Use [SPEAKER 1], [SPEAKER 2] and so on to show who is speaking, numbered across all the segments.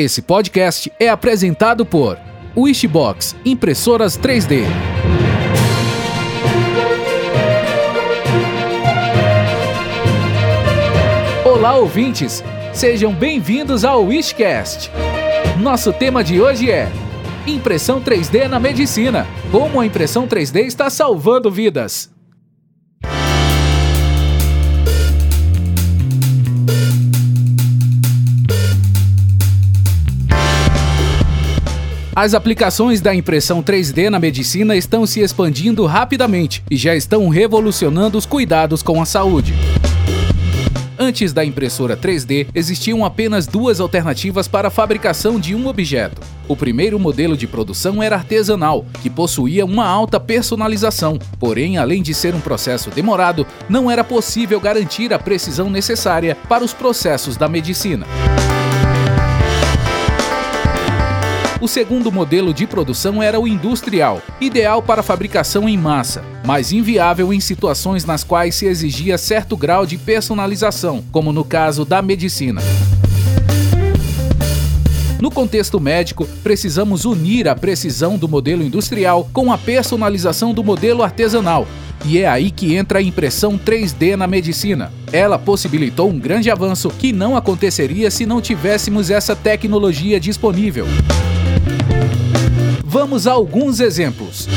[SPEAKER 1] Esse podcast é apresentado por Wishbox Impressoras 3D. Olá, ouvintes! Sejam bem-vindos ao Wishcast. Nosso tema de hoje é Impressão 3D na medicina. Como a impressão 3D está salvando vidas. As aplicações da impressão 3D na medicina estão se expandindo rapidamente e já estão revolucionando os cuidados com a saúde. Antes da impressora 3D, existiam apenas duas alternativas para a fabricação de um objeto. O primeiro modelo de produção era artesanal, que possuía uma alta personalização, porém, além de ser um processo demorado, não era possível garantir a precisão necessária para os processos da medicina. O segundo modelo de produção era o industrial, ideal para fabricação em massa, mas inviável em situações nas quais se exigia certo grau de personalização, como no caso da medicina. No contexto médico, precisamos unir a precisão do modelo industrial com a personalização do modelo artesanal, e é aí que entra a impressão 3D na medicina. Ela possibilitou um grande avanço que não aconteceria se não tivéssemos essa tecnologia disponível. Vamos a alguns exemplos.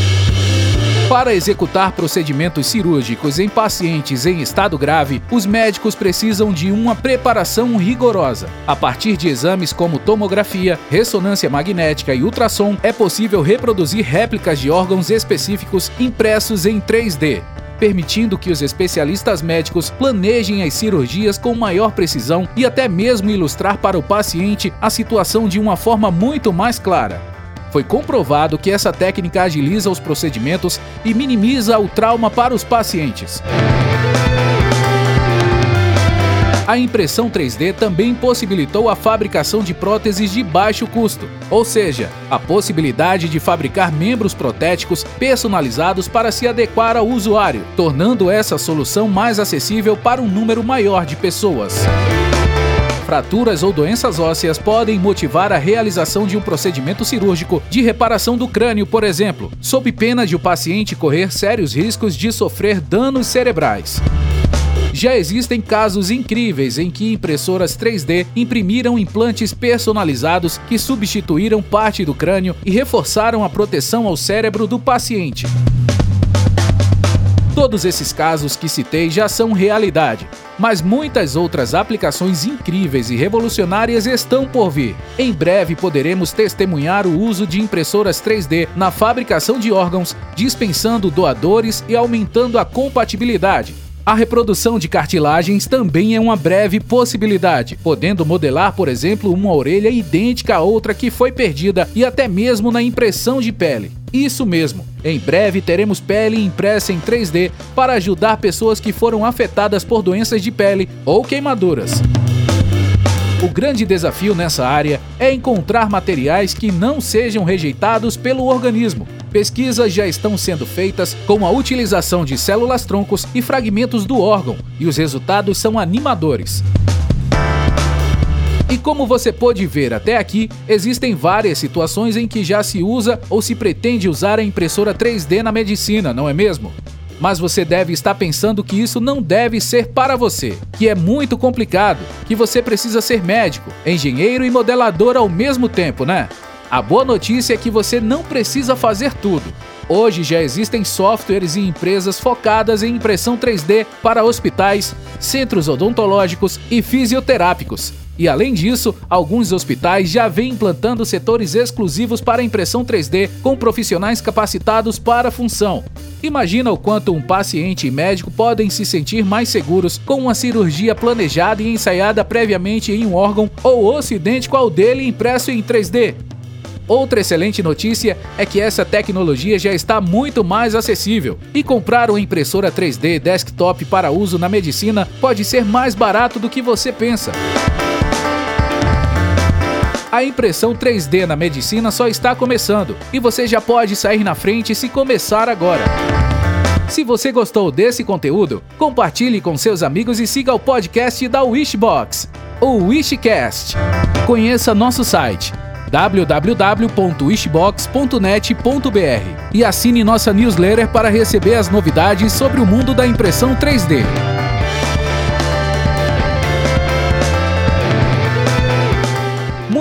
[SPEAKER 1] Para executar procedimentos cirúrgicos em pacientes em estado grave, os médicos precisam de uma preparação rigorosa. A partir de exames como tomografia, ressonância magnética e ultrassom, é possível reproduzir réplicas de órgãos específicos impressos em 3D permitindo que os especialistas médicos planejem as cirurgias com maior precisão e até mesmo ilustrar para o paciente a situação de uma forma muito mais clara. Foi comprovado que essa técnica agiliza os procedimentos e minimiza o trauma para os pacientes. A impressão 3D também possibilitou a fabricação de próteses de baixo custo, ou seja, a possibilidade de fabricar membros protéticos personalizados para se adequar ao usuário, tornando essa solução mais acessível para um número maior de pessoas fraturas ou doenças ósseas podem motivar a realização de um procedimento cirúrgico de reparação do crânio, por exemplo, sob pena de o paciente correr sérios riscos de sofrer danos cerebrais. Já existem casos incríveis em que impressoras 3D imprimiram implantes personalizados que substituíram parte do crânio e reforçaram a proteção ao cérebro do paciente. Todos esses casos que citei já são realidade, mas muitas outras aplicações incríveis e revolucionárias estão por vir. Em breve poderemos testemunhar o uso de impressoras 3D na fabricação de órgãos, dispensando doadores e aumentando a compatibilidade. A reprodução de cartilagens também é uma breve possibilidade, podendo modelar, por exemplo, uma orelha idêntica a outra que foi perdida e até mesmo na impressão de pele. Isso mesmo, em breve teremos pele impressa em 3D para ajudar pessoas que foram afetadas por doenças de pele ou queimaduras. O grande desafio nessa área é encontrar materiais que não sejam rejeitados pelo organismo. Pesquisas já estão sendo feitas com a utilização de células-troncos e fragmentos do órgão, e os resultados são animadores. E como você pôde ver até aqui, existem várias situações em que já se usa ou se pretende usar a impressora 3D na medicina, não é mesmo? Mas você deve estar pensando que isso não deve ser para você, que é muito complicado, que você precisa ser médico, engenheiro e modelador ao mesmo tempo, né? A boa notícia é que você não precisa fazer tudo. Hoje já existem softwares e empresas focadas em impressão 3D para hospitais, centros odontológicos e fisioterápicos. E além disso, alguns hospitais já vêm implantando setores exclusivos para impressão 3D com profissionais capacitados para a função. Imagina o quanto um paciente e médico podem se sentir mais seguros com uma cirurgia planejada e ensaiada previamente em um órgão ou osso idêntico ao dele impresso em 3D. Outra excelente notícia é que essa tecnologia já está muito mais acessível e comprar uma impressora 3D desktop para uso na medicina pode ser mais barato do que você pensa. A impressão 3D na medicina só está começando e você já pode sair na frente se começar agora. Se você gostou desse conteúdo, compartilhe com seus amigos e siga o podcast da Wishbox, o Wishcast. Conheça nosso site www.wishbox.net.br e assine nossa newsletter para receber as novidades sobre o mundo da impressão 3D.